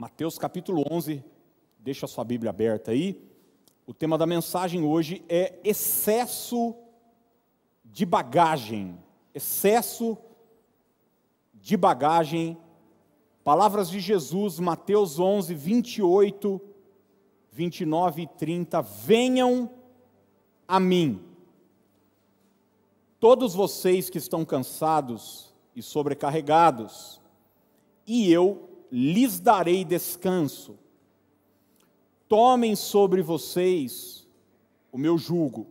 Mateus capítulo 11, deixa a sua Bíblia aberta aí. O tema da mensagem hoje é excesso de bagagem. Excesso de bagagem. Palavras de Jesus, Mateus 11, 28, 29 e 30. Venham a mim, todos vocês que estão cansados e sobrecarregados, e eu lhes darei descanso. Tomem sobre vocês o meu jugo.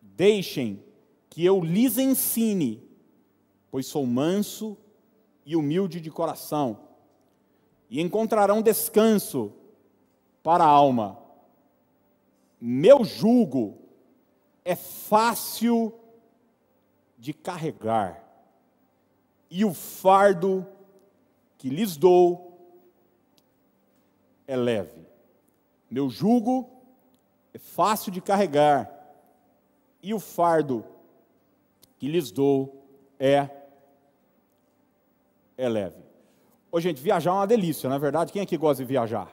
Deixem que eu lhes ensine, pois sou manso e humilde de coração, e encontrarão descanso para a alma. Meu jugo é fácil de carregar, e o fardo que lhes dou é leve. Meu jugo é fácil de carregar, e o fardo que lhes dou é, é leve. Ô, gente, viajar é uma delícia, não é verdade? Quem aqui gosta de viajar?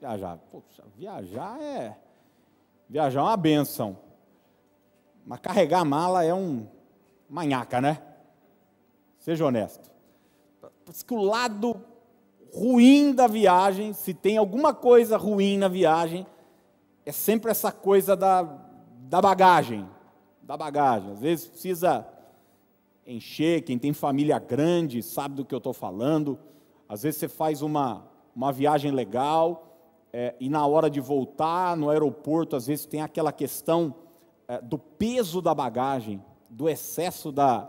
Viajar, poxa, viajar é. Viajar é uma benção. Mas carregar a mala é um manhaca, né? Seja honesto. Que o lado ruim da viagem, se tem alguma coisa ruim na viagem, é sempre essa coisa da, da bagagem. Da bagagem. Às vezes precisa encher, quem tem família grande sabe do que eu estou falando. Às vezes você faz uma, uma viagem legal é, e na hora de voltar no aeroporto, às vezes tem aquela questão é, do peso da bagagem, do excesso da,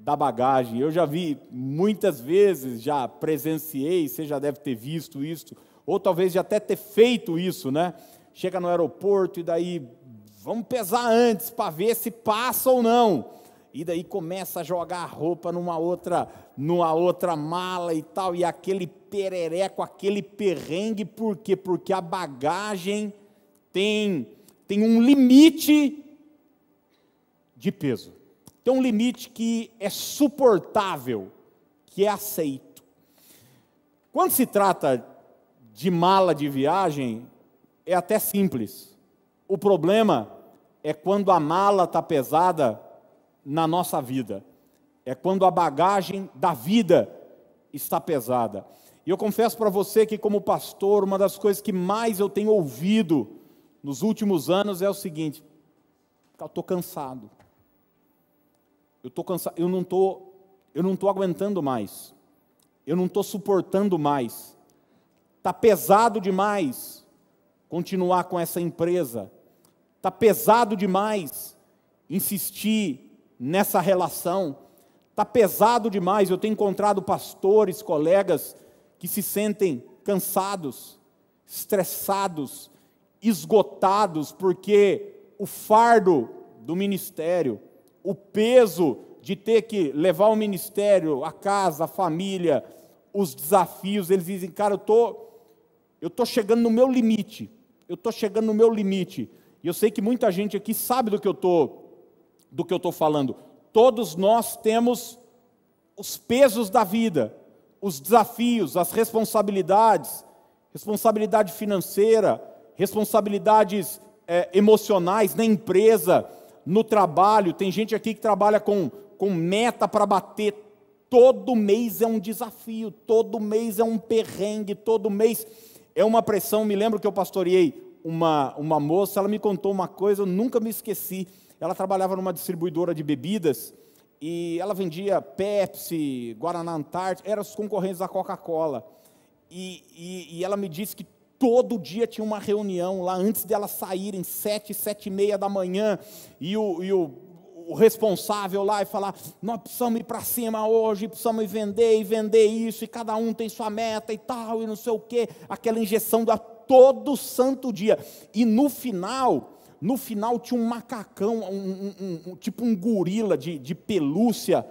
da bagagem. Eu já vi muitas vezes, já presenciei, você já deve ter visto isso, ou talvez já até ter feito isso, né? Chega no aeroporto e daí vamos pesar antes para ver se passa ou não. E daí começa a jogar a roupa numa outra, numa outra mala e tal, e aquele perereco, aquele perrengue, por quê? Porque a bagagem tem, tem um limite de peso tem um limite que é suportável, que é aceito. Quando se trata de mala de viagem, é até simples. O problema é quando a mala está pesada na nossa vida, é quando a bagagem da vida está pesada. E eu confesso para você que, como pastor, uma das coisas que mais eu tenho ouvido nos últimos anos é o seguinte: eu estou cansado. Eu estou cansado, eu não estou, eu não estou aguentando mais. Eu não estou suportando mais. Está pesado demais continuar com essa empresa. Está pesado demais insistir nessa relação. Está pesado demais. Eu tenho encontrado pastores, colegas que se sentem cansados, estressados, esgotados, porque o fardo do ministério, o peso de ter que levar o ministério, a casa, a família, os desafios, eles dizem, cara, eu tô, tô chegando no meu limite, eu tô chegando no meu limite. E eu sei que muita gente aqui sabe do que eu tô, do que eu tô falando. Todos nós temos os pesos da vida, os desafios, as responsabilidades, responsabilidade financeira, responsabilidades é, emocionais na empresa, no trabalho, tem gente aqui que trabalha com, com meta para bater. Todo mês é um desafio, todo mês é um perrengue, todo mês é uma pressão. Me lembro que eu pastoreei uma, uma moça, ela me contou uma coisa, eu nunca me esqueci. Ela trabalhava numa distribuidora de bebidas e ela vendia Pepsi, Guaraná Antártica, eram os concorrentes da Coca-Cola. E, e, e ela me disse que Todo dia tinha uma reunião lá antes delas saírem, sete, sete e meia da manhã, e o, e o, o responsável lá e falar: nós precisamos ir para cima hoje, precisamos vender e vender isso, e cada um tem sua meta e tal, e não sei o quê, aquela injeção da todo santo dia. E no final, no final tinha um macacão, um, um, um, tipo um gorila de, de pelúcia,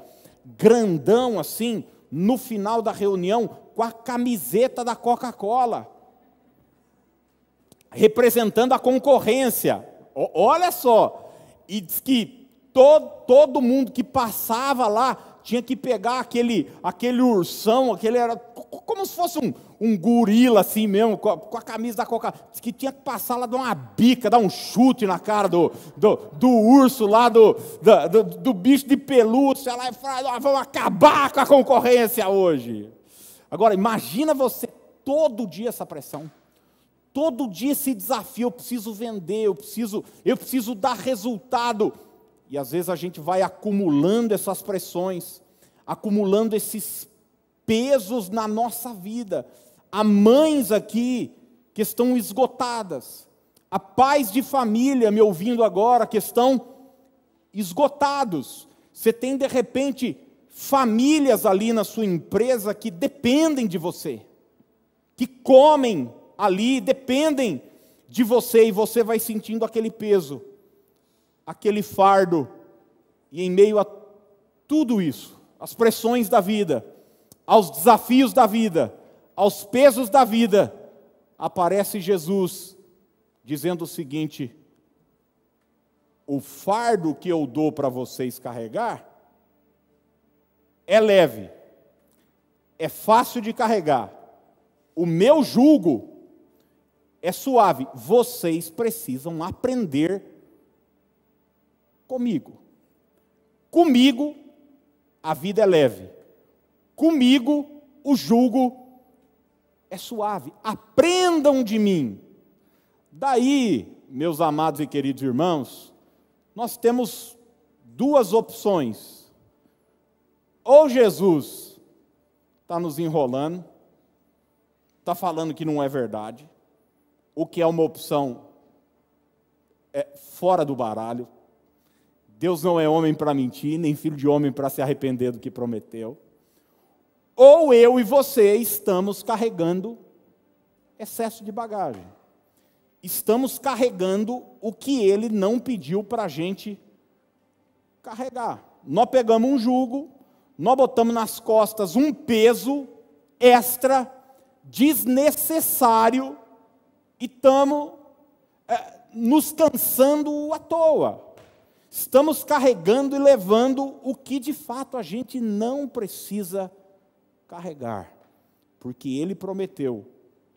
grandão assim, no final da reunião, com a camiseta da Coca-Cola representando a concorrência. Olha só, e diz que todo, todo mundo que passava lá tinha que pegar aquele, aquele ursão, aquele era como se fosse um, um gorila assim mesmo, com a, com a camisa da coca que tinha que passar lá, dar uma bica, dar um chute na cara do, do, do urso lá, do, do, do, bicho de pelúcia lá e falar, vamos acabar com a concorrência hoje. Agora, imagina você todo dia essa pressão. Todo dia esse desafio, eu preciso vender, eu preciso, eu preciso dar resultado. E às vezes a gente vai acumulando essas pressões, acumulando esses pesos na nossa vida. Há mães aqui que estão esgotadas. Há pais de família me ouvindo agora que estão esgotados. Você tem de repente famílias ali na sua empresa que dependem de você, que comem ali, dependem de você e você vai sentindo aquele peso, aquele fardo, e em meio a tudo isso, as pressões da vida, aos desafios da vida, aos pesos da vida, aparece Jesus dizendo o seguinte: o fardo que eu dou para vocês carregar é leve, é fácil de carregar. O meu jugo é suave. Vocês precisam aprender comigo. Comigo a vida é leve. Comigo o jugo é suave. Aprendam de mim. Daí, meus amados e queridos irmãos, nós temos duas opções. Ou Jesus está nos enrolando, está falando que não é verdade, o que é uma opção é fora do baralho. Deus não é homem para mentir, nem filho de homem para se arrepender do que prometeu ou eu e você estamos carregando excesso de bagagem. Estamos carregando o que ele não pediu para a gente carregar. Nós pegamos um jugo, nós botamos nas costas um peso extra, desnecessário, e estamos é, nos cansando à toa. Estamos carregando e levando o que de fato a gente não precisa carregar porque Ele prometeu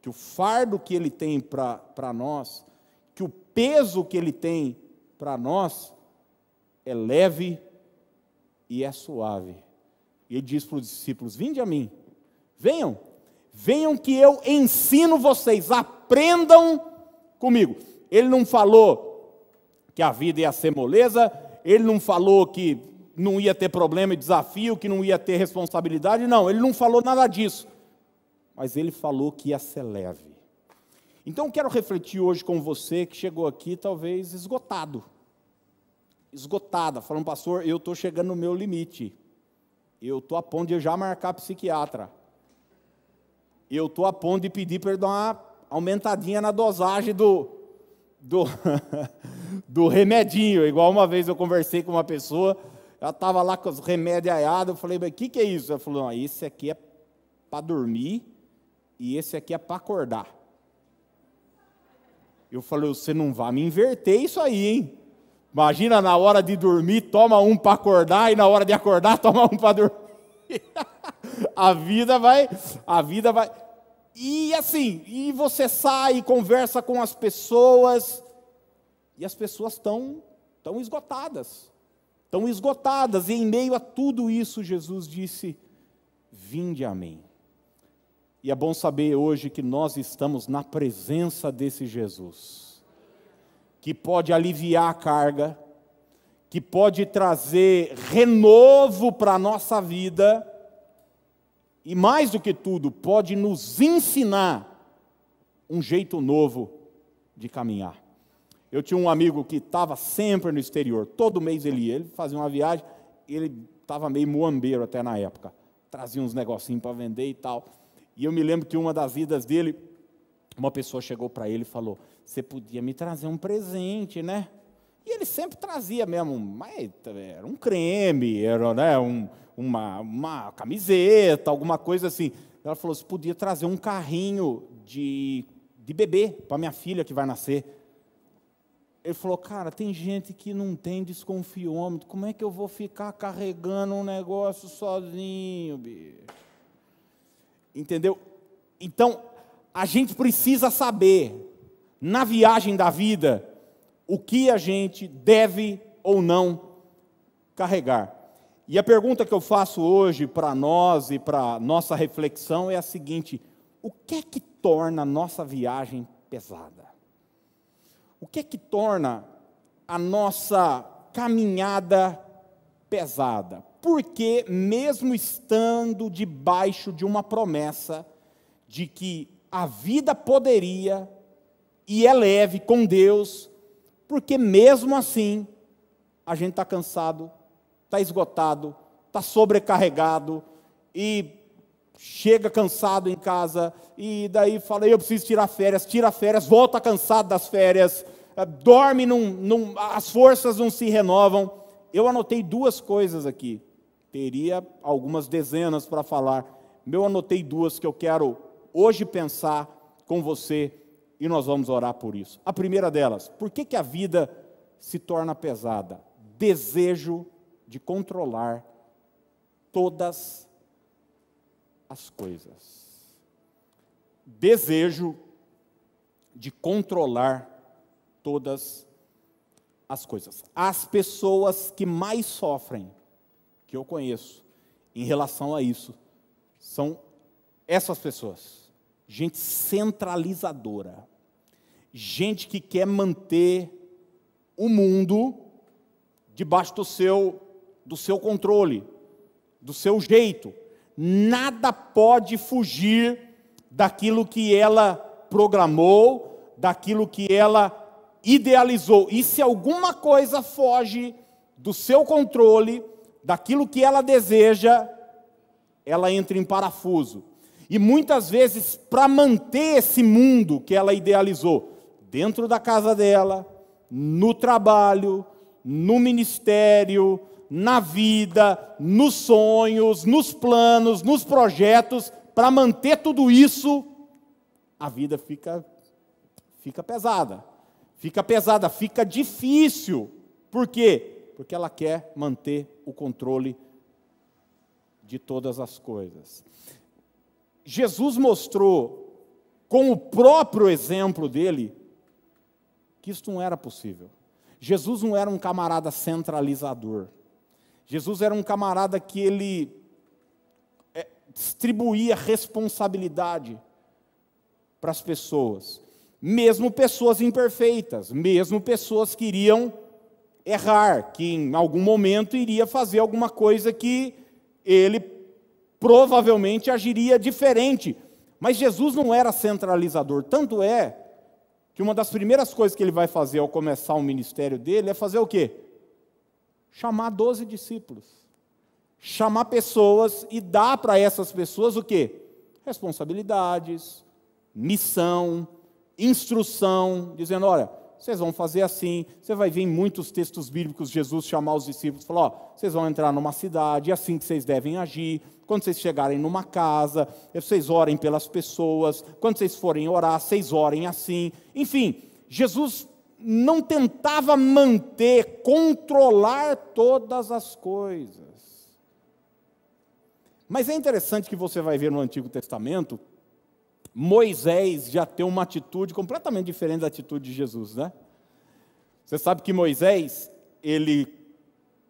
que o fardo que Ele tem para nós, que o peso que Ele tem para nós, é leve e é suave. E Ele diz para os discípulos: Vinde a mim, venham, venham que eu ensino vocês, aprendam comigo. Ele não falou que a vida ia ser moleza, ele não falou que não ia ter problema e desafio, que não ia ter responsabilidade. Não, ele não falou nada disso. Mas ele falou que ia ser leve. Então quero refletir hoje com você que chegou aqui talvez esgotado. Esgotada, falando, pastor, eu estou chegando no meu limite. Eu estou a ponto de já marcar psiquiatra. Eu estou a ponto de pedir dar uma aumentadinha na dosagem do, do, do remedinho. Igual uma vez eu conversei com uma pessoa, ela estava lá com os remédios aiados. Eu falei, mas o que, que é isso? Ela falou, não, esse aqui é para dormir e esse aqui é para acordar. Eu falei, você não vai me inverter isso aí, hein? Imagina na hora de dormir, toma um para acordar, e na hora de acordar, toma um para dormir. a vida vai, a vida vai. E assim, e você sai, conversa com as pessoas, e as pessoas estão tão esgotadas estão esgotadas, e em meio a tudo isso, Jesus disse: Vinde a mim. E é bom saber hoje que nós estamos na presença desse Jesus, que pode aliviar a carga, que pode trazer renovo para a nossa vida, e mais do que tudo, pode nos ensinar um jeito novo de caminhar. Eu tinha um amigo que estava sempre no exterior, todo mês ele ia, ele fazia uma viagem, ele estava meio muambeiro até na época, trazia uns negocinhos para vender e tal. E eu me lembro que uma das idas dele, uma pessoa chegou para ele e falou: Você podia me trazer um presente, né? E ele sempre trazia mesmo, mas era um creme, era né, um, uma, uma camiseta, alguma coisa assim. Ela falou: Você podia trazer um carrinho de, de bebê para minha filha que vai nascer. Ele falou, cara, tem gente que não tem desconfiômetro, como é que eu vou ficar carregando um negócio sozinho, bicho? Entendeu? Então, a gente precisa saber, na viagem da vida, o que a gente deve ou não carregar. E a pergunta que eu faço hoje para nós e para nossa reflexão é a seguinte: o que é que torna a nossa viagem pesada? O que é que torna a nossa caminhada pesada? Porque, mesmo estando debaixo de uma promessa de que a vida poderia e é leve com Deus, porque mesmo assim a gente está cansado, está esgotado, está sobrecarregado e chega cansado em casa e daí fala, eu preciso tirar férias, tira férias, volta cansado das férias, eh, dorme, num, num, as forças não se renovam. Eu anotei duas coisas aqui, teria algumas dezenas para falar, eu anotei duas que eu quero hoje pensar com você e nós vamos orar por isso. A primeira delas, por que, que a vida se torna pesada? Desejo de controlar todas as coisas. Desejo de controlar todas as coisas. As pessoas que mais sofrem, que eu conheço, em relação a isso, são essas pessoas. Gente centralizadora. Gente que quer manter o mundo debaixo do seu, do seu controle, do seu jeito nada pode fugir daquilo que ela programou, daquilo que ela idealizou. E se alguma coisa foge do seu controle, daquilo que ela deseja, ela entra em parafuso. E muitas vezes, para manter esse mundo que ela idealizou, dentro da casa dela, no trabalho, no ministério, na vida, nos sonhos, nos planos, nos projetos, para manter tudo isso, a vida fica fica pesada. Fica pesada, fica difícil. Por quê? Porque ela quer manter o controle de todas as coisas. Jesus mostrou com o próprio exemplo dele que isso não era possível. Jesus não era um camarada centralizador. Jesus era um camarada que ele é, distribuía responsabilidade para as pessoas, mesmo pessoas imperfeitas, mesmo pessoas que iriam errar, que em algum momento iria fazer alguma coisa que ele provavelmente agiria diferente. Mas Jesus não era centralizador, tanto é que uma das primeiras coisas que ele vai fazer ao começar o ministério dele é fazer o quê? Chamar doze discípulos. Chamar pessoas e dar para essas pessoas o quê? Responsabilidades, missão, instrução, dizendo: olha, vocês vão fazer assim. Você vai ver em muitos textos bíblicos Jesus chamar os discípulos e falar: ó, vocês vão entrar numa cidade, é assim que vocês devem agir. Quando vocês chegarem numa casa, vocês orem pelas pessoas. Quando vocês forem orar, vocês orem assim. Enfim, Jesus não tentava manter, controlar todas as coisas. Mas é interessante que você vai ver no Antigo Testamento, Moisés já tem uma atitude completamente diferente da atitude de Jesus, né? Você sabe que Moisés, ele,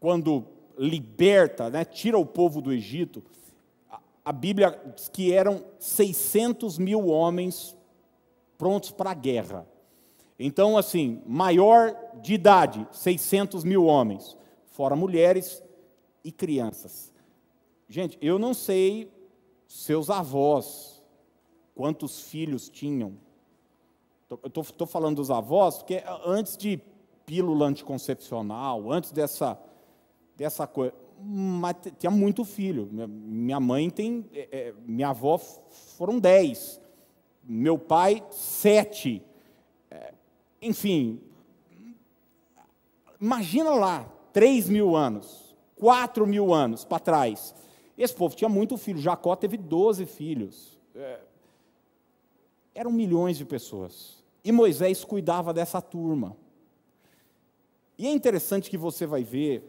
quando liberta, né, tira o povo do Egito, a Bíblia diz que eram 600 mil homens prontos para a guerra. Então, assim, maior de idade, 600 mil homens, fora mulheres e crianças. Gente, eu não sei seus avós, quantos filhos tinham. Eu estou falando dos avós, porque antes de pílula anticoncepcional, antes dessa, dessa coisa, mas tinha muito filho. Minha mãe tem, é, é, minha avó foram dez, meu pai sete. Enfim, imagina lá, 3 mil anos, 4 mil anos para trás. Esse povo tinha muito filho. Jacó teve 12 filhos. É, eram milhões de pessoas. E Moisés cuidava dessa turma. E é interessante que você vai ver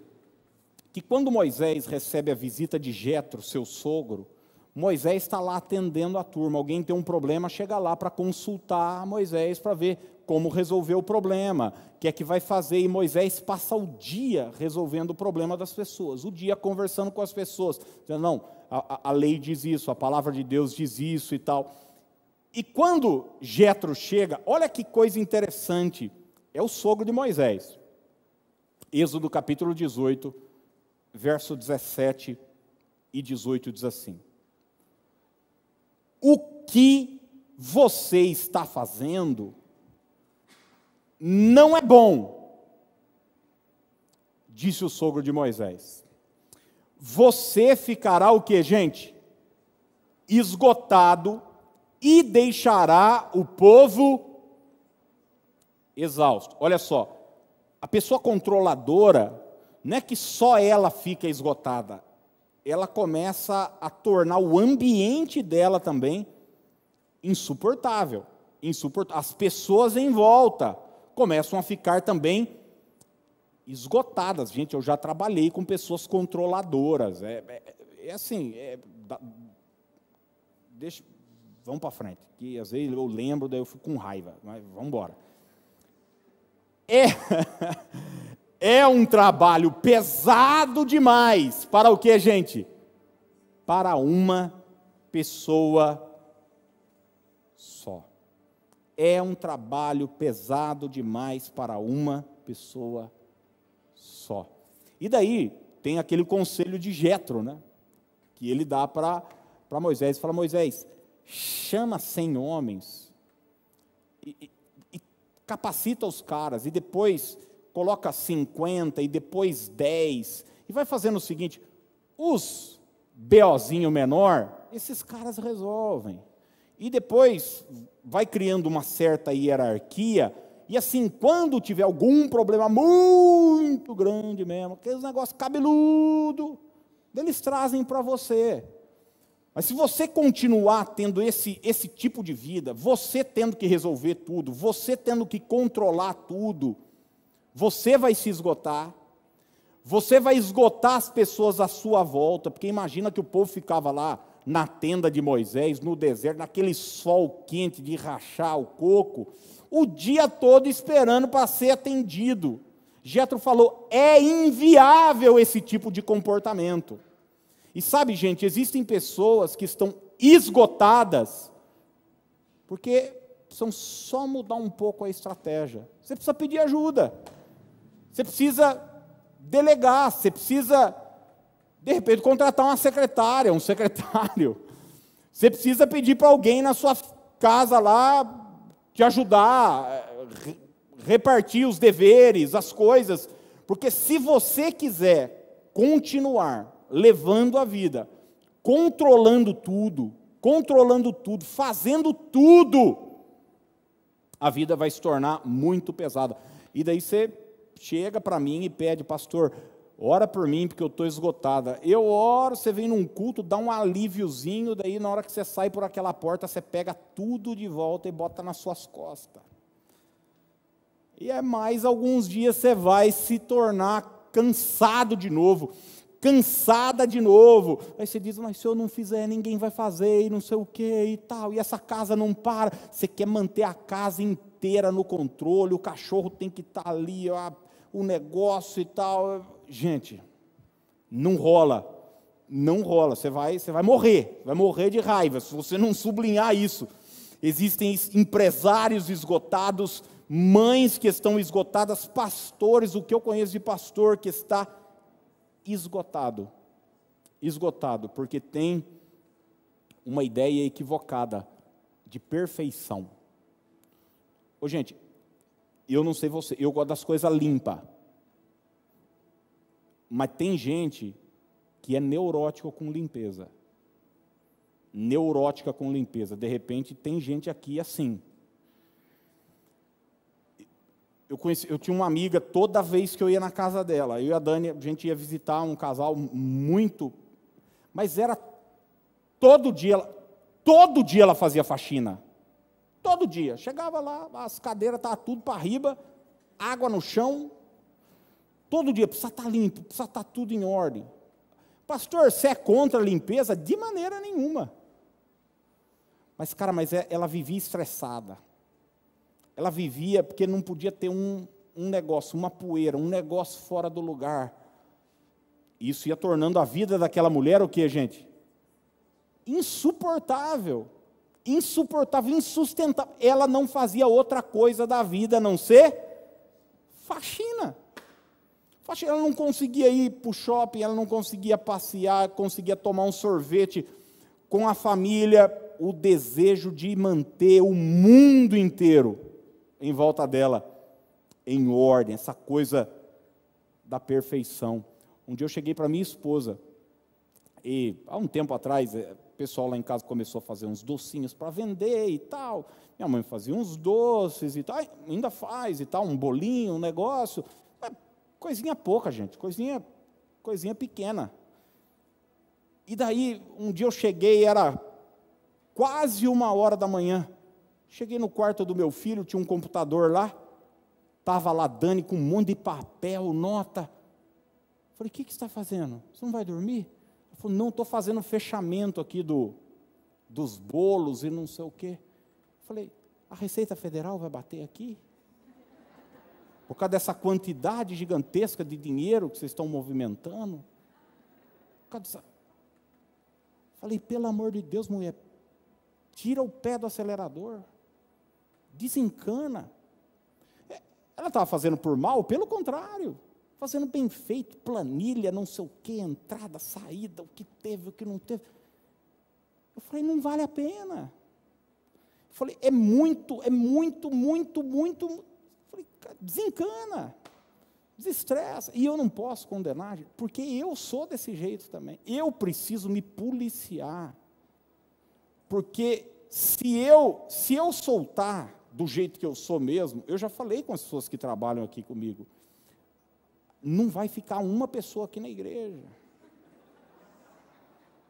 que quando Moisés recebe a visita de Jetro, seu sogro, Moisés está lá atendendo a turma. Alguém tem um problema, chega lá para consultar Moisés para ver como resolver o problema, o que é que vai fazer. E Moisés passa o dia resolvendo o problema das pessoas, o dia conversando com as pessoas, dizendo: não, a, a lei diz isso, a palavra de Deus diz isso e tal. E quando Jetro chega, olha que coisa interessante, é o sogro de Moisés. Êxodo capítulo 18, verso 17 e 18 diz assim: O que você está fazendo não é bom, disse o sogro de Moisés. Você ficará o que, gente? Esgotado e deixará o povo exausto. Olha só, a pessoa controladora não é que só ela fica esgotada, ela começa a tornar o ambiente dela também insuportável. insuportável. As pessoas em volta começam a ficar também esgotadas. Gente, eu já trabalhei com pessoas controladoras. É, é, é assim, é, deixa, vamos para frente, que às vezes eu lembro, daí eu fico com raiva, mas vamos embora. É, é um trabalho pesado demais para o que, gente? Para uma pessoa só. É um trabalho pesado demais para uma pessoa só. E daí tem aquele conselho de Jetro, né? Que ele dá para Moisés, fala Moisés, chama cem homens e, e, e capacita os caras e depois coloca 50 e depois 10, e vai fazendo o seguinte: os BOzinho menor, esses caras resolvem. E depois vai criando uma certa hierarquia, e assim, quando tiver algum problema muito grande mesmo, aqueles negócios cabeludo, eles trazem para você. Mas se você continuar tendo esse, esse tipo de vida, você tendo que resolver tudo, você tendo que controlar tudo, você vai se esgotar, você vai esgotar as pessoas à sua volta, porque imagina que o povo ficava lá na tenda de Moisés, no deserto, naquele sol quente de rachar o coco, o dia todo esperando para ser atendido. Jetro falou: é inviável esse tipo de comportamento. E sabe, gente, existem pessoas que estão esgotadas porque precisam só mudar um pouco a estratégia. Você precisa pedir ajuda. Você precisa delegar, você precisa, de repente, contratar uma secretária, um secretário. Você precisa pedir para alguém na sua casa lá te ajudar, eh, repartir os deveres, as coisas. Porque se você quiser continuar levando a vida, controlando tudo, controlando tudo, fazendo tudo, a vida vai se tornar muito pesada. E daí você chega para mim e pede, pastor, ora por mim porque eu estou esgotada. Eu oro, você vem num culto, dá um alíviozinho, daí na hora que você sai por aquela porta, você pega tudo de volta e bota nas suas costas. E é mais alguns dias você vai se tornar cansado de novo, cansada de novo. Aí você diz, mas se eu não fizer, ninguém vai fazer, e não sei o que e tal, e essa casa não para. Você quer manter a casa inteira no controle, o cachorro tem que estar tá ali, ó, o negócio e tal. Gente, não rola. Não rola. Você vai, você vai morrer. Vai morrer de raiva se você não sublinhar isso. Existem empresários esgotados, mães que estão esgotadas, pastores, o que eu conheço de pastor que está esgotado. Esgotado, porque tem uma ideia equivocada de perfeição. Ô, gente, eu não sei você, eu gosto das coisas limpas. Mas tem gente que é neurótica com limpeza. Neurótica com limpeza. De repente, tem gente aqui assim. Eu, conheci, eu tinha uma amiga, toda vez que eu ia na casa dela, eu e a Dani, a gente ia visitar um casal muito. Mas era todo dia, todo dia ela fazia faxina. Todo dia. Chegava lá, as cadeiras estavam tudo para riba, água no chão. Todo dia, precisa estar tá limpo, precisa estar tá tudo em ordem. Pastor, você é contra a limpeza? De maneira nenhuma. Mas, cara, mas é, ela vivia estressada. Ela vivia porque não podia ter um, um negócio, uma poeira, um negócio fora do lugar. Isso ia tornando a vida daquela mulher o que, gente? Insuportável. Insuportável, insustentável. Ela não fazia outra coisa da vida a não ser faxina. Faxina. Ela não conseguia ir para o shopping, ela não conseguia passear, conseguia tomar um sorvete com a família, o desejo de manter o mundo inteiro em volta dela em ordem, essa coisa da perfeição. Um dia eu cheguei para minha esposa, e há um tempo atrás, é, o pessoal lá em casa começou a fazer uns docinhos para vender e tal. Minha mãe fazia uns doces e tal, ainda faz e tal, um bolinho, um negócio. Coisinha pouca, gente, coisinha, coisinha pequena. E daí, um dia eu cheguei, era quase uma hora da manhã. Cheguei no quarto do meu filho, tinha um computador lá. Estava lá Dani com um monte de papel, nota. Falei, o que, que você está fazendo? Você não vai dormir? Ele falou, não, estou fazendo fechamento aqui do, dos bolos e não sei o quê. Falei, a Receita Federal vai bater aqui? Por causa dessa quantidade gigantesca de dinheiro que vocês estão movimentando? Por causa dessa... Falei, pelo amor de Deus, mulher, tira o pé do acelerador, desencana. É, ela estava fazendo por mal? Pelo contrário, fazendo bem feito, planilha, não sei o que, entrada, saída, o que teve, o que não teve. Eu falei, não vale a pena. Eu falei, é muito, é muito, muito, muito. Falei, desencana, desestressa. E eu não posso condenar, porque eu sou desse jeito também. Eu preciso me policiar. Porque se eu, se eu soltar do jeito que eu sou mesmo, eu já falei com as pessoas que trabalham aqui comigo, não vai ficar uma pessoa aqui na igreja.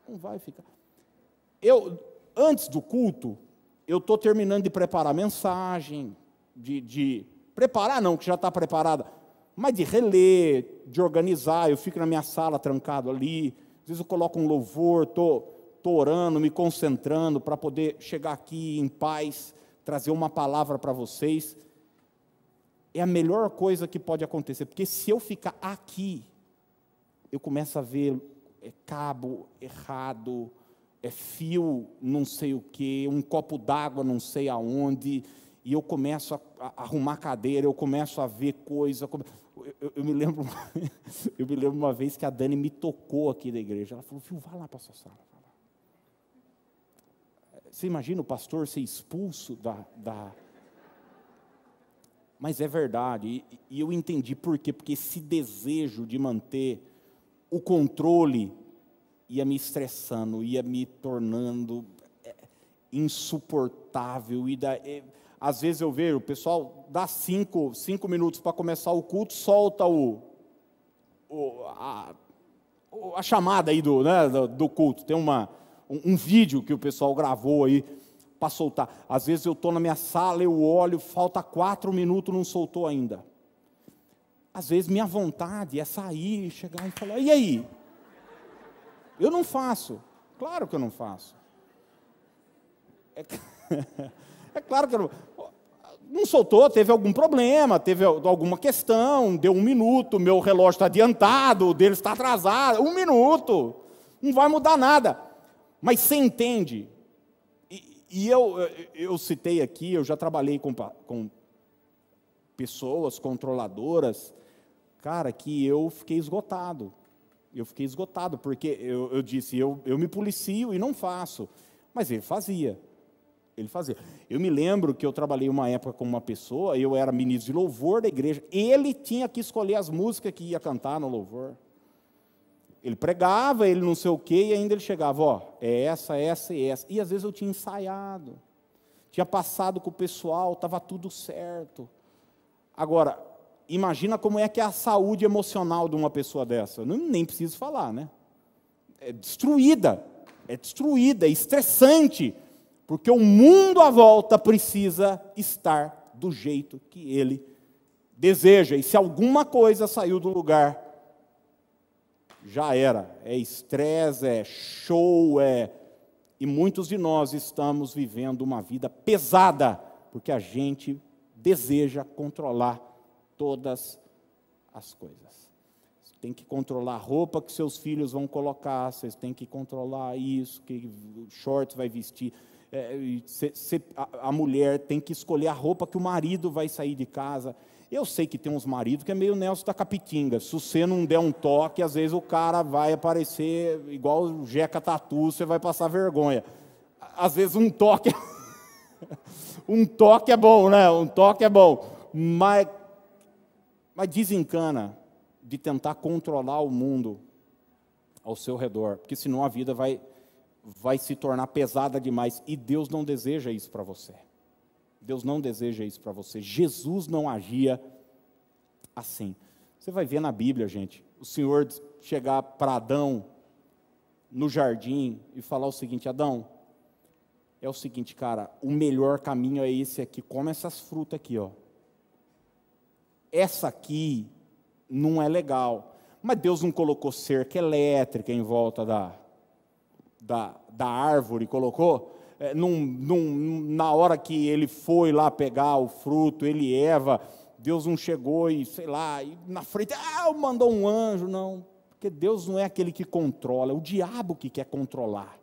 Não vai ficar. Eu, antes do culto, eu estou terminando de preparar a mensagem, de, de preparar não, que já está preparada, mas de reler, de organizar. Eu fico na minha sala trancado ali. Às vezes eu coloco um louvor, estou orando, me concentrando para poder chegar aqui em paz, trazer uma palavra para vocês. É a melhor coisa que pode acontecer, porque se eu ficar aqui, eu começo a ver é cabo errado, é fio não sei o que, um copo d'água não sei aonde, e eu começo a, a, arrumar cadeira, eu começo a ver coisa. Eu, eu, eu, me lembro, eu me lembro uma vez que a Dani me tocou aqui da igreja. Ela falou, viu, vai lá para a sua sala. Você imagina o pastor ser expulso da. da... Mas é verdade, e, e eu entendi por quê, porque esse desejo de manter o controle ia me estressando, ia me tornando é, insuportável. E da, às vezes eu vejo o pessoal dá cinco, cinco minutos para começar o culto, solta o, o a, a, chamada aí do, né, do, culto. Tem uma, um, um vídeo que o pessoal gravou aí para soltar. Às vezes eu estou na minha sala, eu olho, falta quatro minutos, não soltou ainda. Às vezes minha vontade é sair, chegar e falar, e aí? Eu não faço. Claro que eu não faço. É, é claro que eu não. Não soltou, teve algum problema, teve alguma questão, deu um minuto, meu relógio está adiantado, o dele está atrasado, um minuto, não vai mudar nada. Mas você entende, e, e eu, eu citei aqui, eu já trabalhei com, com pessoas controladoras, cara, que eu fiquei esgotado. Eu fiquei esgotado, porque eu, eu disse, eu, eu me policio e não faço. Mas ele fazia. Ele fazia. Eu me lembro que eu trabalhei uma época com uma pessoa, eu era ministro de louvor da igreja, ele tinha que escolher as músicas que ia cantar no louvor. Ele pregava, ele não sei o quê, e ainda ele chegava, ó, é essa, essa e essa. E às vezes eu tinha ensaiado, tinha passado com o pessoal, estava tudo certo. Agora, imagina como é que é a saúde emocional de uma pessoa dessa. Eu nem preciso falar, né? É destruída, é destruída, é estressante, porque o mundo à volta precisa estar do jeito que ele deseja. E se alguma coisa saiu do lugar, já era. É estresse, é show, é. E muitos de nós estamos vivendo uma vida pesada, porque a gente deseja controlar todas as coisas. Tem que controlar a roupa que seus filhos vão colocar, vocês têm que controlar isso, que shorts vai vestir. É, cê, cê, a, a mulher tem que escolher a roupa que o marido vai sair de casa. Eu sei que tem uns maridos que é meio Nelson da Capitinga. Se você não der um toque, às vezes o cara vai aparecer igual o Jeca Tatu, você vai passar vergonha. Às vezes um toque. um toque é bom, né? Um toque é bom. Mas, mas desencana de tentar controlar o mundo ao seu redor, porque senão a vida vai, vai se tornar pesada demais. E Deus não deseja isso para você. Deus não deseja isso para você. Jesus não agia assim. Você vai ver na Bíblia, gente, o Senhor chegar para Adão no jardim e falar o seguinte: Adão, é o seguinte, cara, o melhor caminho é esse aqui, come essas frutas aqui, ó. Essa aqui não é legal. Mas Deus não colocou cerca elétrica em volta da, da, da árvore, colocou? É, num, num, na hora que ele foi lá pegar o fruto, ele e Eva, Deus não chegou e, sei lá, e na frente, ah, mandou um anjo, não. Porque Deus não é aquele que controla, é o diabo que quer controlar.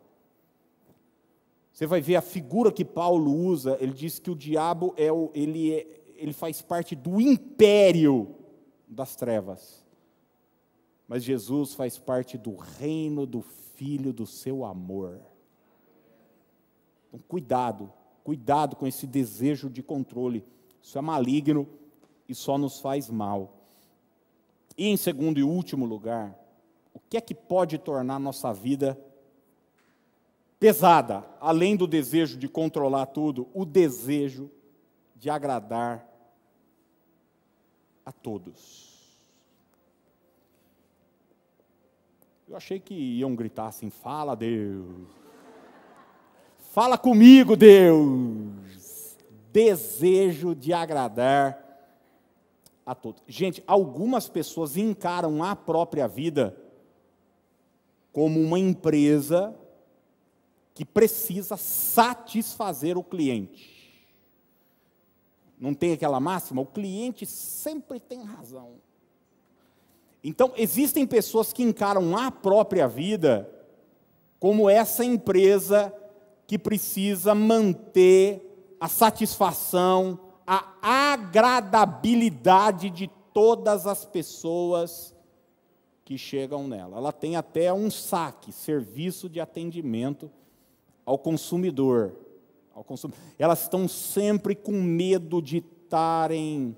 Você vai ver a figura que Paulo usa, ele diz que o diabo é o, ele, é, ele faz parte do império das trevas. Mas Jesus faz parte do reino do filho do seu amor. Então, cuidado, cuidado com esse desejo de controle. Isso é maligno e só nos faz mal. E em segundo e último lugar, o que é que pode tornar nossa vida pesada, além do desejo de controlar tudo, o desejo de agradar a todos. Eu achei que iam gritar assim: fala, Deus. Fala comigo, Deus. Desejo de agradar a todos. Gente, algumas pessoas encaram a própria vida como uma empresa que precisa satisfazer o cliente. Não tem aquela máxima? O cliente sempre tem razão. Então, existem pessoas que encaram a própria vida como essa empresa que precisa manter a satisfação, a agradabilidade de todas as pessoas que chegam nela. Ela tem até um saque, serviço de atendimento ao consumidor. Ao. Elas estão sempre com medo de estarem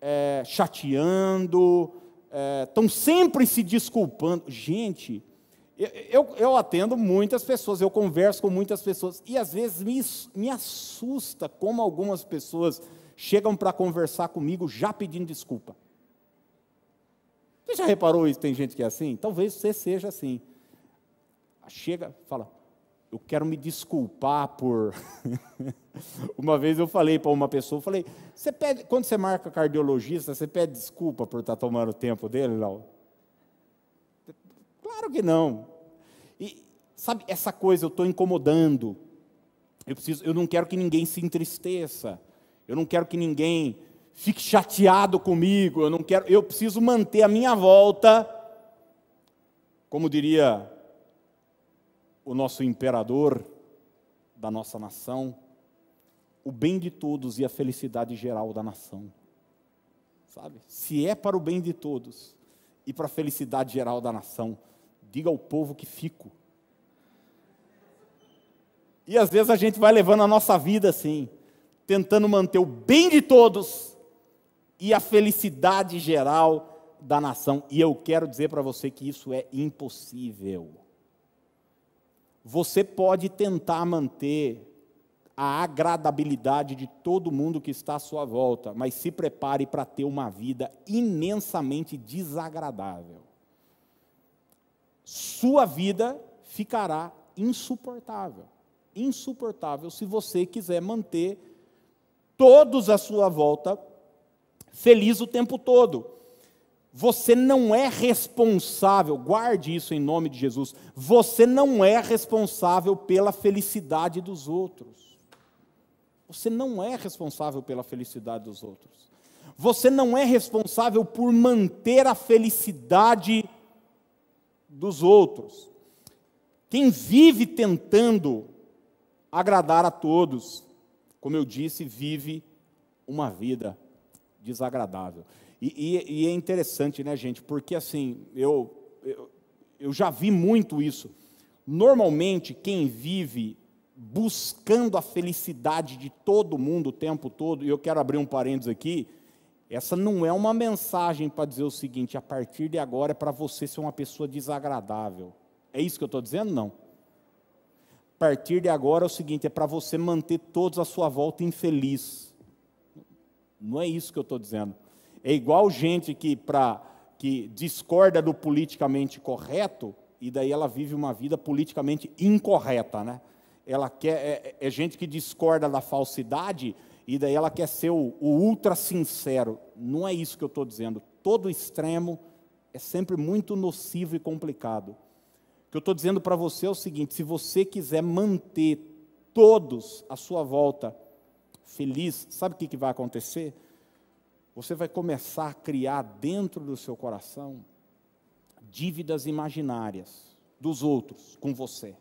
é, chateando, é, estão sempre se desculpando. Gente, eu, eu, atendo muitas pessoas, eu converso com muitas pessoas, e às vezes me, me assusta como algumas pessoas chegam para conversar comigo já pedindo desculpa. Você já reparou isso? Tem gente que é assim? Talvez você seja assim. Chega, fala, eu quero me desculpar por. uma vez eu falei para uma pessoa, eu falei, você pede, quando você marca cardiologista, você pede desculpa por estar tá tomando o tempo dele, não? Claro que não. E sabe, essa coisa eu estou incomodando. Eu, preciso, eu não quero que ninguém se entristeça. Eu não quero que ninguém fique chateado comigo. Eu não quero. Eu preciso manter a minha volta, como diria o nosso imperador da nossa nação, o bem de todos e a felicidade geral da nação. Sabe? Se é para o bem de todos e para a felicidade geral da nação, diga ao povo que fico. E às vezes a gente vai levando a nossa vida assim, tentando manter o bem de todos e a felicidade geral da nação. E eu quero dizer para você que isso é impossível. Você pode tentar manter a agradabilidade de todo mundo que está à sua volta, mas se prepare para ter uma vida imensamente desagradável. Sua vida ficará insuportável. Insuportável se você quiser manter todos à sua volta feliz o tempo todo. Você não é responsável, guarde isso em nome de Jesus. Você não é responsável pela felicidade dos outros. Você não é responsável pela felicidade dos outros. Você não é responsável por manter a felicidade dos outros. Quem vive tentando agradar a todos, como eu disse, vive uma vida desagradável. E, e, e, é interessante, né, gente? Porque assim, eu, eu, eu já vi muito isso. Normalmente, quem vive buscando a felicidade de todo mundo o tempo todo, e eu quero abrir um parênteses aqui, essa não é uma mensagem para dizer o seguinte: a partir de agora é para você ser uma pessoa desagradável. É isso que eu estou dizendo? Não. A partir de agora é o seguinte: é para você manter todos à sua volta infeliz. Não é isso que eu estou dizendo. É igual gente que, pra, que discorda do politicamente correto e daí ela vive uma vida politicamente incorreta, né? Ela quer é, é gente que discorda da falsidade e daí ela quer ser o, o ultra sincero. Não é isso que eu estou dizendo. Todo extremo é sempre muito nocivo e complicado. O que eu estou dizendo para você é o seguinte: se você quiser manter todos à sua volta feliz, sabe o que, que vai acontecer? Você vai começar a criar dentro do seu coração dívidas imaginárias dos outros com você.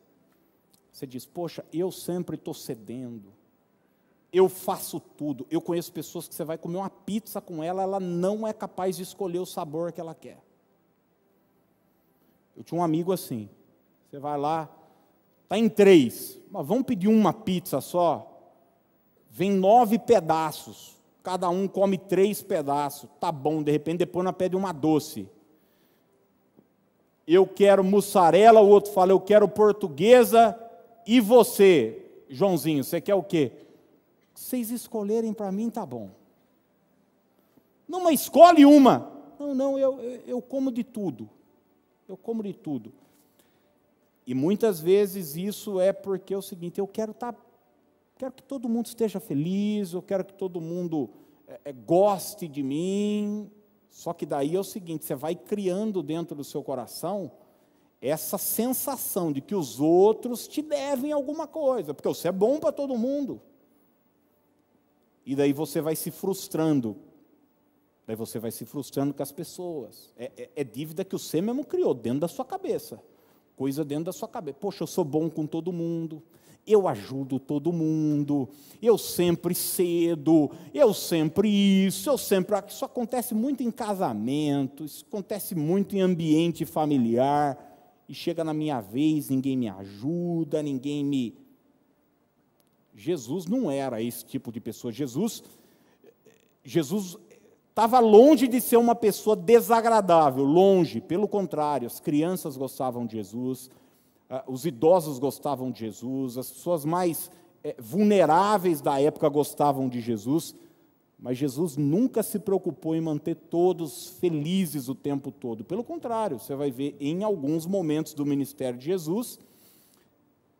Você diz, poxa, eu sempre estou cedendo, eu faço tudo. Eu conheço pessoas que você vai comer uma pizza com ela, ela não é capaz de escolher o sabor que ela quer. Eu tinha um amigo assim, você vai lá, está em três, mas vamos pedir uma pizza só? Vem nove pedaços cada um come três pedaços, tá bom, de repente depois nós pede uma doce. Eu quero mussarela, o outro fala, eu quero portuguesa, e você, Joãozinho, você quer o quê? Vocês escolherem para mim, tá bom. Não, mas escolhe uma. Não, não, eu, eu como de tudo. Eu como de tudo. E muitas vezes isso é porque é o seguinte, eu quero estar tá quero que todo mundo esteja feliz, eu quero que todo mundo é, é, goste de mim. Só que daí é o seguinte: você vai criando dentro do seu coração essa sensação de que os outros te devem alguma coisa, porque você é bom para todo mundo. E daí você vai se frustrando. Daí você vai se frustrando com as pessoas. É, é, é dívida que você mesmo criou dentro da sua cabeça. Coisa dentro da sua cabeça. Poxa, eu sou bom com todo mundo eu ajudo todo mundo, eu sempre cedo, eu sempre isso, eu sempre. Isso acontece muito em casamento, isso acontece muito em ambiente familiar, e chega na minha vez, ninguém me ajuda, ninguém me. Jesus não era esse tipo de pessoa. Jesus, Jesus estava longe de ser uma pessoa desagradável, longe, pelo contrário, as crianças gostavam de Jesus, os idosos gostavam de Jesus, as pessoas mais é, vulneráveis da época gostavam de Jesus, mas Jesus nunca se preocupou em manter todos felizes o tempo todo. Pelo contrário, você vai ver em alguns momentos do ministério de Jesus,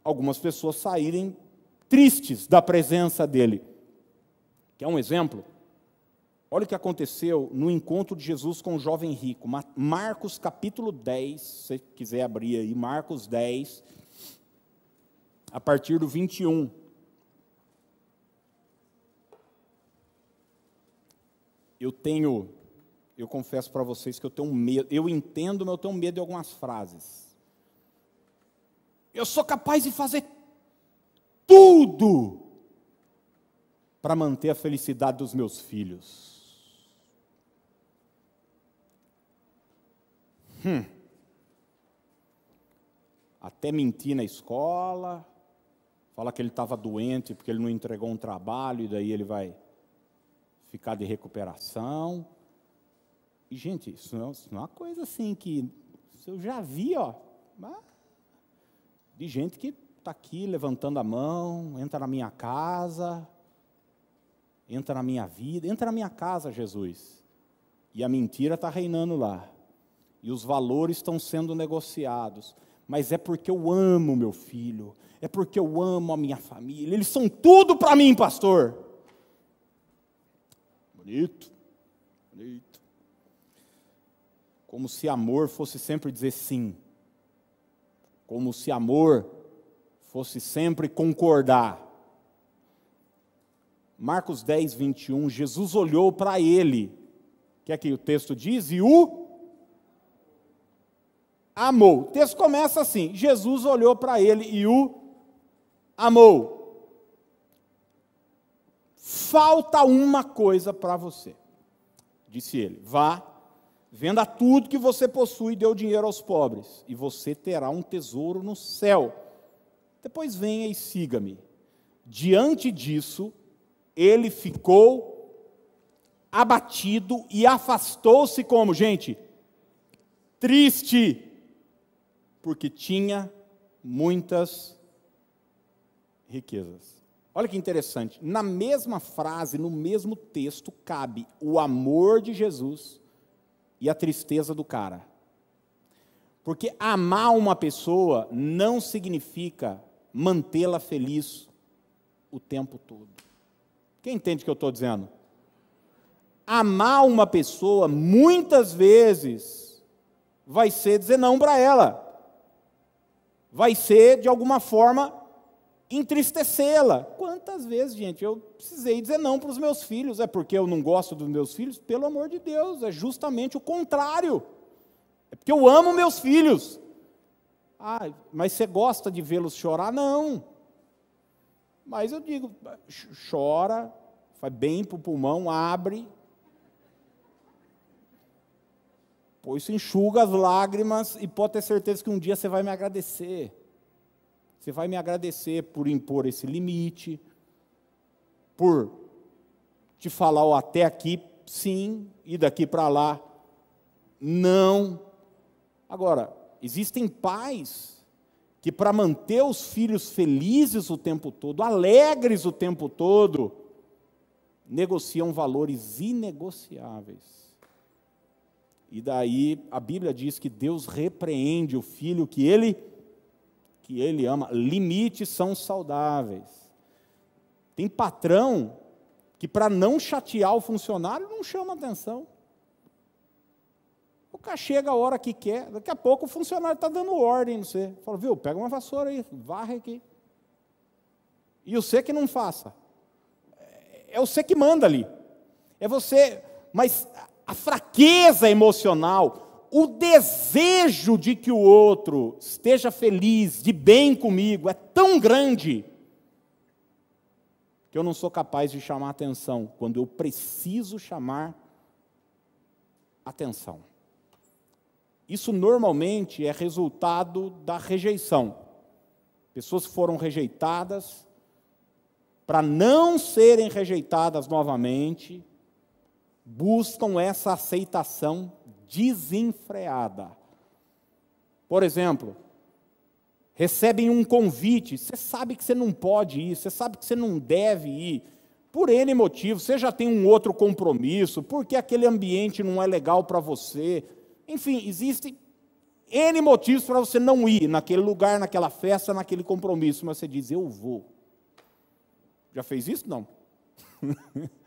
algumas pessoas saírem tristes da presença dele. Quer um exemplo? Olha o que aconteceu no encontro de Jesus com o jovem rico. Marcos capítulo 10, se você quiser abrir aí, Marcos 10, a partir do 21. Eu tenho, eu confesso para vocês que eu tenho medo, eu entendo, mas eu tenho medo de algumas frases. Eu sou capaz de fazer tudo para manter a felicidade dos meus filhos. Hum. Até mentir na escola, fala que ele estava doente porque ele não entregou um trabalho e daí ele vai ficar de recuperação. E, gente, isso não, isso não é uma coisa assim que eu já vi, ó, de gente que está aqui levantando a mão, entra na minha casa, entra na minha vida, entra na minha casa, Jesus. E a mentira está reinando lá e os valores estão sendo negociados. Mas é porque eu amo meu filho, é porque eu amo a minha família, eles são tudo para mim, pastor. Bonito, bonito. como se amor fosse sempre dizer sim, como se amor fosse sempre concordar. Marcos 10, 21, Jesus olhou para ele, que aqui o texto diz, e o amou. O texto começa assim: Jesus olhou para ele e o amou. Falta uma coisa para você, disse ele: vá, venda tudo que você possui e dê o dinheiro aos pobres, e você terá um tesouro no céu. Depois venha e siga-me. Diante disso, ele ficou abatido e afastou-se como, gente? Triste, porque tinha muitas riquezas. Olha que interessante, na mesma frase, no mesmo texto, cabe o amor de Jesus e a tristeza do cara. Porque amar uma pessoa não significa mantê-la feliz o tempo todo. Quem entende o que eu estou dizendo? Amar uma pessoa, muitas vezes, vai ser dizer não para ela. Vai ser, de alguma forma, entristecê-la. Quantas vezes, gente, eu precisei dizer não para os meus filhos? É porque eu não gosto dos meus filhos? Pelo amor de Deus, é justamente o contrário. É porque eu amo meus filhos. Ah, mas você gosta de vê-los chorar? Não. Mas eu digo, chora, faz bem para o pulmão, abre. Pois isso enxuga as lágrimas e pode ter certeza que um dia você vai me agradecer. Você vai me agradecer por impor esse limite, por te falar oh, até aqui sim e daqui para lá não. Agora, existem pais que para manter os filhos felizes o tempo todo, alegres o tempo todo, negociam valores inegociáveis. E daí a Bíblia diz que Deus repreende o filho que ele que ele ama. Limites são saudáveis. Tem patrão que para não chatear o funcionário não chama atenção. O cara chega a hora que quer, daqui a pouco o funcionário está dando ordem em você. Fala, viu, pega uma vassoura aí, varre aqui. E você que não faça. É você que manda ali. É você, mas a fraqueza emocional, o desejo de que o outro esteja feliz, de bem comigo, é tão grande que eu não sou capaz de chamar atenção quando eu preciso chamar atenção. Isso normalmente é resultado da rejeição. Pessoas foram rejeitadas, para não serem rejeitadas novamente, buscam essa aceitação desenfreada. Por exemplo, recebem um convite, você sabe que você não pode ir, você sabe que você não deve ir, por N motivos, você já tem um outro compromisso, porque aquele ambiente não é legal para você, enfim, existem N motivos para você não ir naquele lugar, naquela festa, naquele compromisso, mas você diz, eu vou. Já fez isso? Não.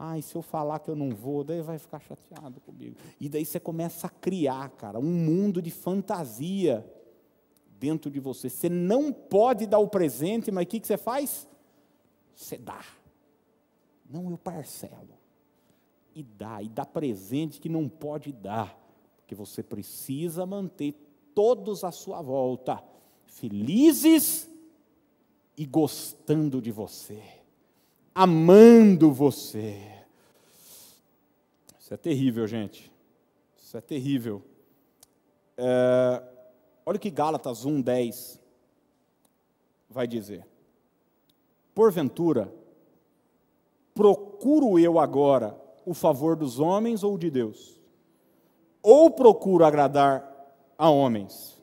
Ai, se eu falar que eu não vou, daí vai ficar chateado comigo. E daí você começa a criar, cara, um mundo de fantasia dentro de você. Você não pode dar o presente, mas o que, que você faz? Você dá. Não, eu parcelo. E dá, e dá presente que não pode dar que você precisa manter todos à sua volta felizes e gostando de você, amando você. Isso é terrível, gente. Isso é terrível. É, olha o que Gálatas 1,10 vai dizer. Porventura, procuro eu agora o favor dos homens ou de Deus? ou procuro agradar a homens.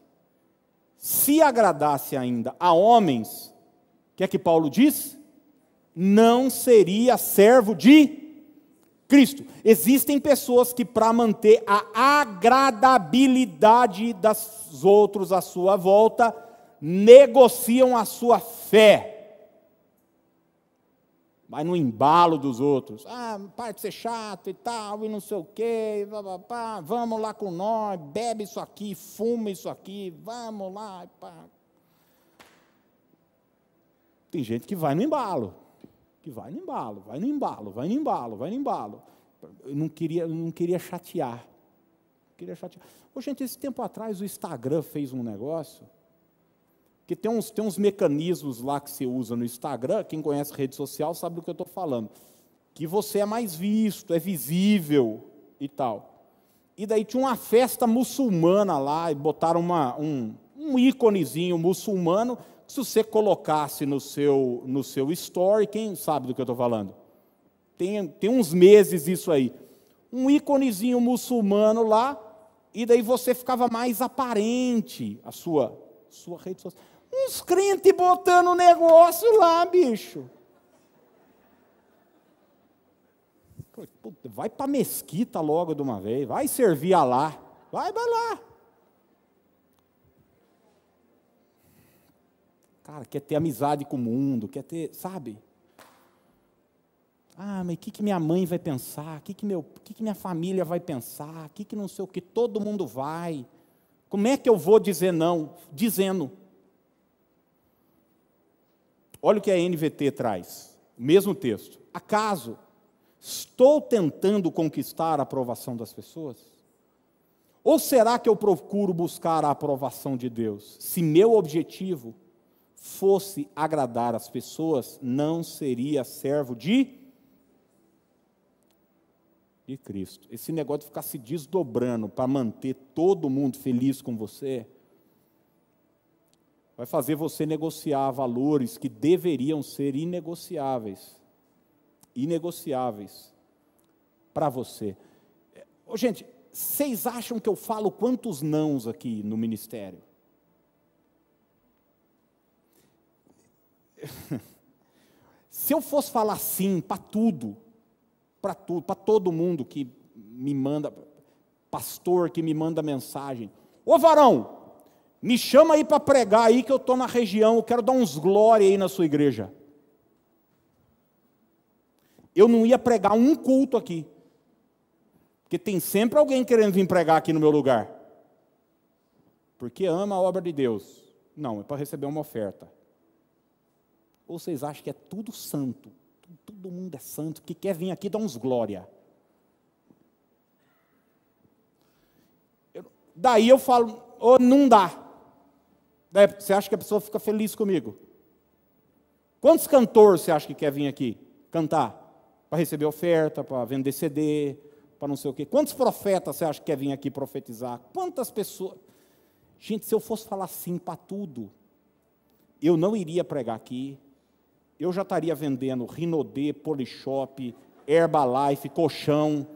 Se agradasse ainda a homens, o que é que Paulo diz? Não seria servo de Cristo. Existem pessoas que, para manter a agradabilidade dos outros à sua volta, negociam a sua fé. vai no embalo dos outros. Ah, para de ser chato e tal, e não sei o quê, pá, pá, pá, vamos lá com nós, bebe isso aqui, fuma isso aqui, vamos lá. Pá. Tem gente que vai no embalo, que vai no embalo, vai no embalo, vai no embalo, vai no embalo. Eu não queria, não queria chatear. Não queria chatear. Ô, gente, esse tempo atrás o Instagram fez um negócio que tem uns, tem uns mecanismos lá que se usa no Instagram, quem conhece rede social sabe do que eu estou falando. Que você é mais visto, é visível e tal. E daí tinha uma festa muçulmana lá, e botaram uma, um, um íconezinho muçulmano, se você colocasse no seu, no seu story, quem sabe do que eu estou falando? Tem, tem uns meses isso aí. Um íconezinho muçulmano lá, e daí você ficava mais aparente, a sua, sua rede social. Uns crentes botando negócio lá, bicho. Vai para mesquita logo de uma vez, vai servir a lá, vai, vai lá. Cara, quer ter amizade com o mundo, quer ter, sabe? Ah, mas o que, que minha mãe vai pensar? O que, que, meu, que, que minha família vai pensar? O que, que não sei o que? Todo mundo vai. Como é que eu vou dizer não? Dizendo. Olha o que a NVT traz, o mesmo texto. Acaso estou tentando conquistar a aprovação das pessoas? Ou será que eu procuro buscar a aprovação de Deus? Se meu objetivo fosse agradar as pessoas, não seria servo de de Cristo. Esse negócio de ficar se desdobrando para manter todo mundo feliz com você, vai fazer você negociar valores que deveriam ser inegociáveis. Inegociáveis para você. Ô, gente, vocês acham que eu falo quantos nãos aqui no ministério? Se eu fosse falar sim para tudo, para tudo, para todo mundo que me manda, pastor que me manda mensagem, ô varão, me chama aí para pregar aí que eu estou na região, eu quero dar uns glória aí na sua igreja. Eu não ia pregar um culto aqui. Porque tem sempre alguém querendo vir pregar aqui no meu lugar. Porque ama a obra de Deus. Não, é para receber uma oferta. Ou vocês acham que é tudo santo? Todo mundo é santo, que quer vir aqui dar uns glória. daí eu falo, oh, não dá. Daí você acha que a pessoa fica feliz comigo? Quantos cantores você acha que quer vir aqui cantar? Para receber oferta, para vender CD, para não sei o quê. Quantos profetas você acha que quer vir aqui profetizar? Quantas pessoas. Gente, se eu fosse falar sim para tudo, eu não iria pregar aqui. Eu já estaria vendendo Rinodê, Polishop, Herbalife, colchão.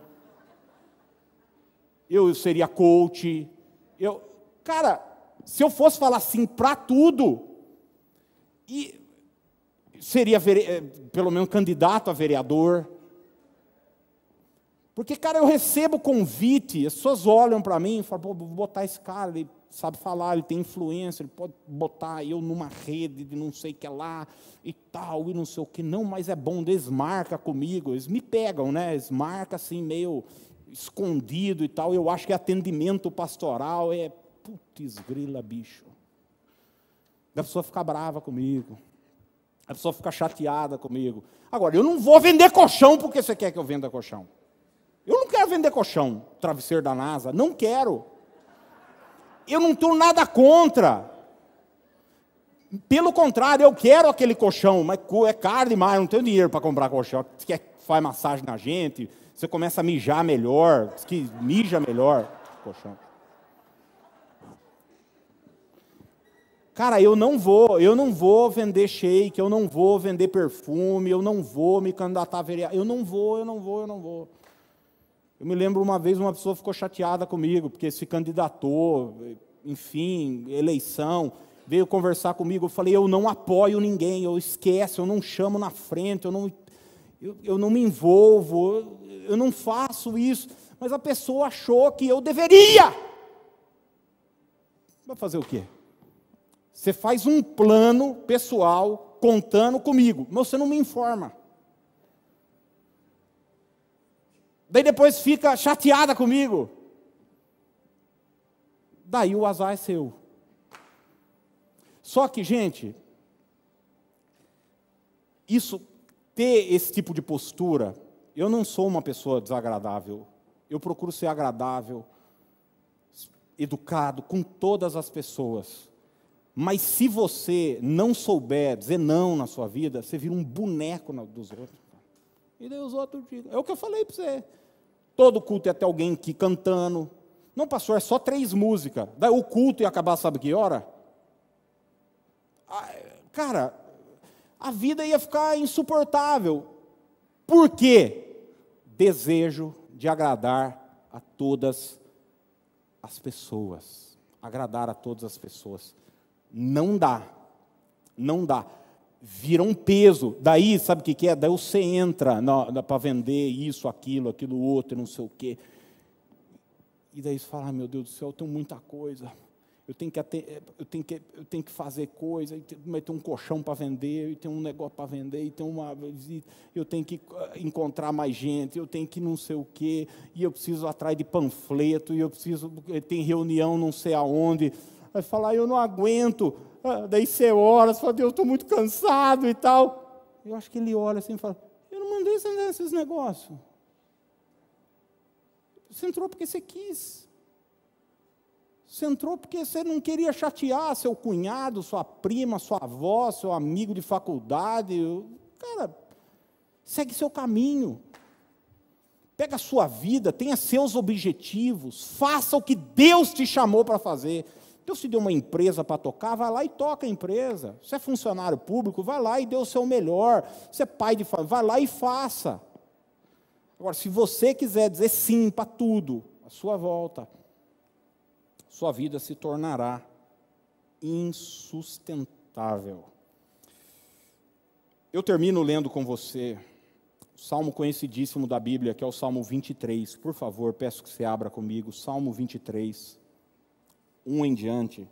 Eu seria coach. Eu, cara, se eu fosse falar sim para tudo, e seria eh, pelo menos candidato a vereador. Porque, cara, eu recebo convite, as pessoas olham para mim e falam, vou botar esse cara, ele sabe falar, ele tem influência, ele pode botar eu numa rede de não sei o que lá e tal, e não sei o que. Não, mas é bom, desmarca comigo. Eles me pegam, né? Eles marcam assim, meio escondido e tal. Eu acho que atendimento pastoral é Putz, grila, bicho. A pessoa fica brava comigo. A pessoa fica chateada comigo. Agora, eu não vou vender colchão porque você quer que eu venda colchão. Eu não quero vender colchão, travesseiro da NASA. Não quero. Eu não tenho nada contra. Pelo contrário, eu quero aquele colchão, mas é caro demais, não tenho dinheiro para comprar colchão. Quer faz massagem na gente, você começa a mijar melhor, que mija melhor. Colchão. Cara, eu não vou, eu não vou vender shake, eu não vou vender perfume, eu não vou me candidatar a vereador, eu não vou, eu não vou, eu não vou. Eu me lembro uma vez uma pessoa ficou chateada comigo, porque se candidatou, enfim, eleição, veio conversar comigo, eu falei, eu não apoio ninguém, eu esqueço, eu não chamo na frente, eu não, eu, eu não me envolvo, eu, eu não faço isso, mas a pessoa achou que eu deveria. Vai fazer o quê? Você faz um plano pessoal contando comigo, mas você não me informa. Daí depois fica chateada comigo. Daí o azar é seu. Só que, gente, isso, ter esse tipo de postura, eu não sou uma pessoa desagradável. Eu procuro ser agradável, educado com todas as pessoas. Mas se você não souber dizer não na sua vida, você vira um boneco dos outros. E daí os outros dizem. É o que eu falei para você. Todo culto é até alguém aqui cantando. Não, pastor, é só três músicas. Daí o culto ia acabar, sabe que hora? Ah, cara, a vida ia ficar insuportável. Por quê? Desejo de agradar a todas as pessoas. Agradar a todas as pessoas. Não dá. Não dá. Vira um peso. Daí, sabe o que, é? Daí você entra para vender isso, aquilo, aquilo outro, não sei o quê. E daí você fala, ah, meu Deus do céu, eu tenho muita coisa. Eu tenho que, eu tenho que, eu tenho que fazer coisa, e tem um colchão para vender, e tem um negócio para vender, e tem uma, eu tenho que ah, encontrar mais gente, eu tenho que não sei o quê, e eu preciso atrás de panfleto, e eu preciso, tem reunião não sei aonde vai falar, eu não aguento. Ah, daí você ora, você fala, Deus, estou muito cansado e tal. Eu acho que ele olha assim e fala, eu não mandei você nesses negócios. Você entrou porque você quis. Você entrou porque você não queria chatear seu cunhado, sua prima, sua avó, seu amigo de faculdade. Cara, segue seu caminho. Pega a sua vida, tenha seus objetivos, faça o que Deus te chamou para fazer. Deus te deu uma empresa para tocar, vai lá e toca a empresa. Se é funcionário público, vai lá e dê o seu melhor. Se é pai de família, vai lá e faça. Agora, se você quiser dizer sim para tudo, a sua volta, sua vida se tornará insustentável. Eu termino lendo com você o salmo conhecidíssimo da Bíblia, que é o Salmo 23. Por favor, peço que você abra comigo, Salmo 23. 1 em diante.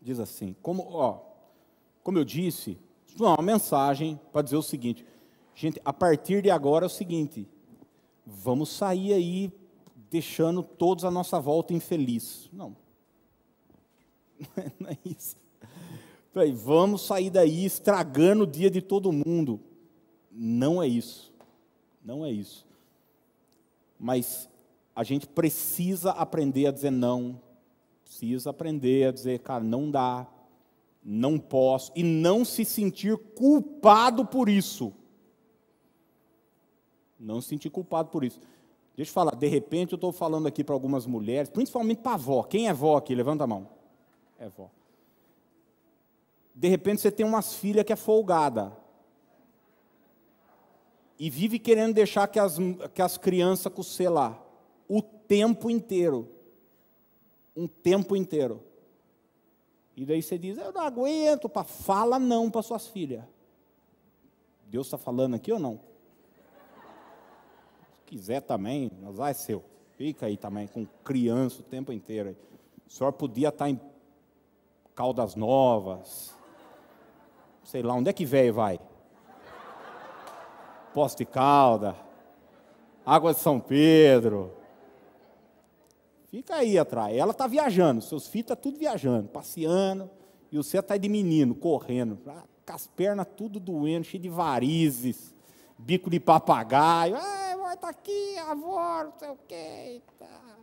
Diz assim, como, ó, como eu disse, isso é uma mensagem para dizer o seguinte, gente, a partir de agora é o seguinte, vamos sair aí deixando todos a nossa volta infeliz. Não. Não é isso. Falei, vamos sair daí estragando o dia de todo mundo. Não é isso. Não é isso. Mas a gente precisa aprender a dizer não. Precisa aprender a dizer, cara, não dá, não posso, e não se sentir culpado por isso. Não se sentir culpado por isso. Deixa eu falar, de repente eu estou falando aqui para algumas mulheres, principalmente para a avó. Quem é avó aqui? Levanta a mão. É avó de repente você tem umas filhas que é folgada. E vive querendo deixar que as, que as crianças com lá. O tempo inteiro. Um tempo inteiro. E daí você diz, eu não aguento, pá. fala não para suas filhas. Deus está falando aqui ou não? Se quiser também, mas é seu. Fica aí também com criança o tempo inteiro. O senhor podia estar em Caldas Novas, sei lá, onde é que velho vai? Poste de Calda, Água de São Pedro. Fica aí atrás. Ela está viajando, seus filhos estão tá tudo viajando, passeando, e você está de menino, correndo, com as pernas tudo doendo, cheio de varizes, bico de papagaio. Ah, vai estar tá aqui, avó, não sei o quê. Tá.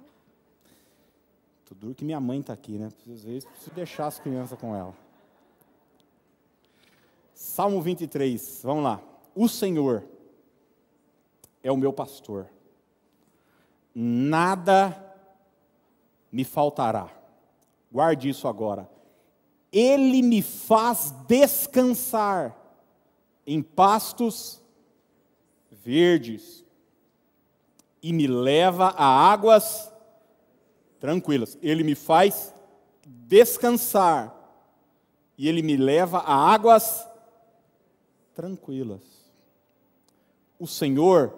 Tudo duro que minha mãe está aqui, né? Às vezes preciso deixar as crianças com ela. Salmo 23, vamos lá. O Senhor é o meu pastor, nada me faltará. Guarde isso agora. Ele me faz descansar em pastos verdes e me leva a águas tranquilas. Ele me faz descansar e ele me leva a águas tranquilas tranquilas. O Senhor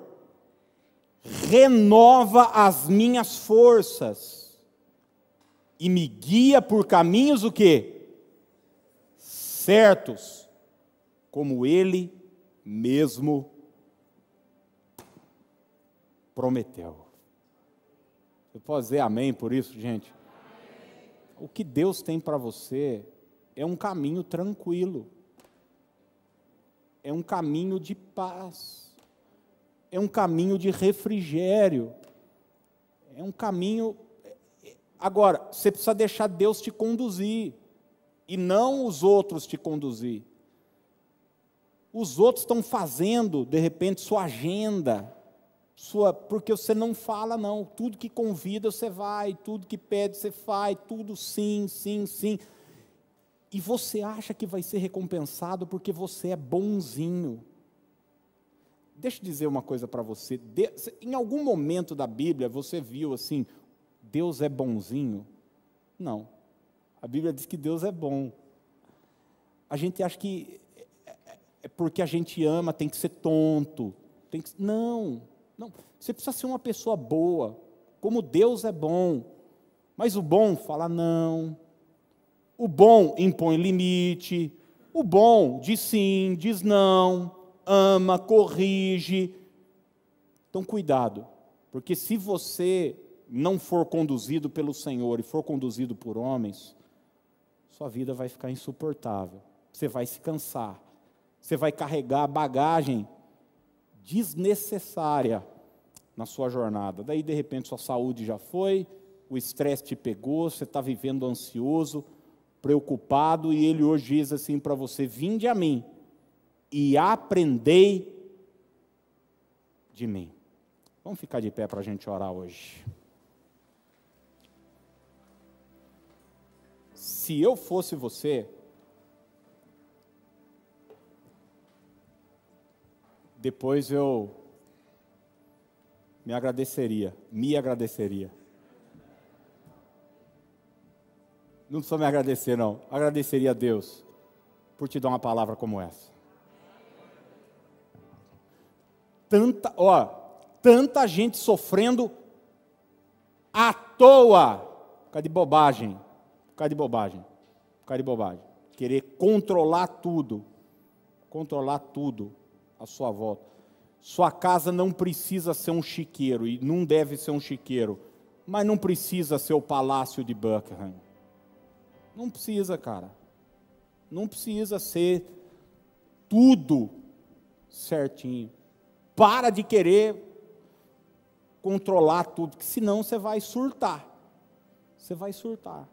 renova as minhas forças. e me guia por caminhos o quê? Certos, como ele mesmo prometeu. Você pode dizer amém por isso, gente? O que Deus tem para você é um caminho tranquilo, é um caminho de paz, é um caminho de refrigério, é um caminho. Agora, você precisa deixar Deus te conduzir e não os outros te conduzir. Os outros estão fazendo, de repente, sua agenda, sua, porque você não fala não, tudo que convida você vai, tudo que pede você faz, tudo sim, sim, sim. E você acha que vai ser recompensado porque você é bonzinho. Deixa eu dizer uma coisa para você. Em algum momento da Bíblia você viu assim, Deus é bonzinho? Não. A Bíblia diz que Deus é bom. A gente acha que é, é, é porque a gente ama tem que ser tonto. Tem que... Não. Não, você precisa ser uma pessoa boa, como Deus é bom. Mas o bom fala não. O bom impõe limite. O bom diz sim, diz não, ama, corrige. Então, cuidado, porque se você não for conduzido pelo Senhor e for conduzido por homens, sua vida vai ficar insuportável. Você vai se cansar. Você vai carregar bagagem desnecessária na sua jornada. Daí, de repente, sua saúde já foi, o estresse te pegou, você está vivendo ansioso, preocupado, e ele hoje diz assim para você: Vinde a mim e aprendei de mim. Vamos ficar de pé para a gente orar hoje. Se eu fosse você, depois eu me agradeceria, me agradeceria. Não precisa me agradecer, não. Agradeceria a Deus por te dar uma palavra como essa. Tanta, ó, tanta gente sofrendo à toa, por causa de bobagem, por causa de bobagem, por causa de bobagem. Querer controlar tudo, controlar tudo à sua volta. Sua casa não precisa ser um chiqueiro, e não deve ser um chiqueiro, mas não precisa ser o palácio de Buckingham. Não precisa, cara. Não precisa ser tudo certinho. Para de querer controlar tudo, porque senão você vai surtar. Você vai surtar.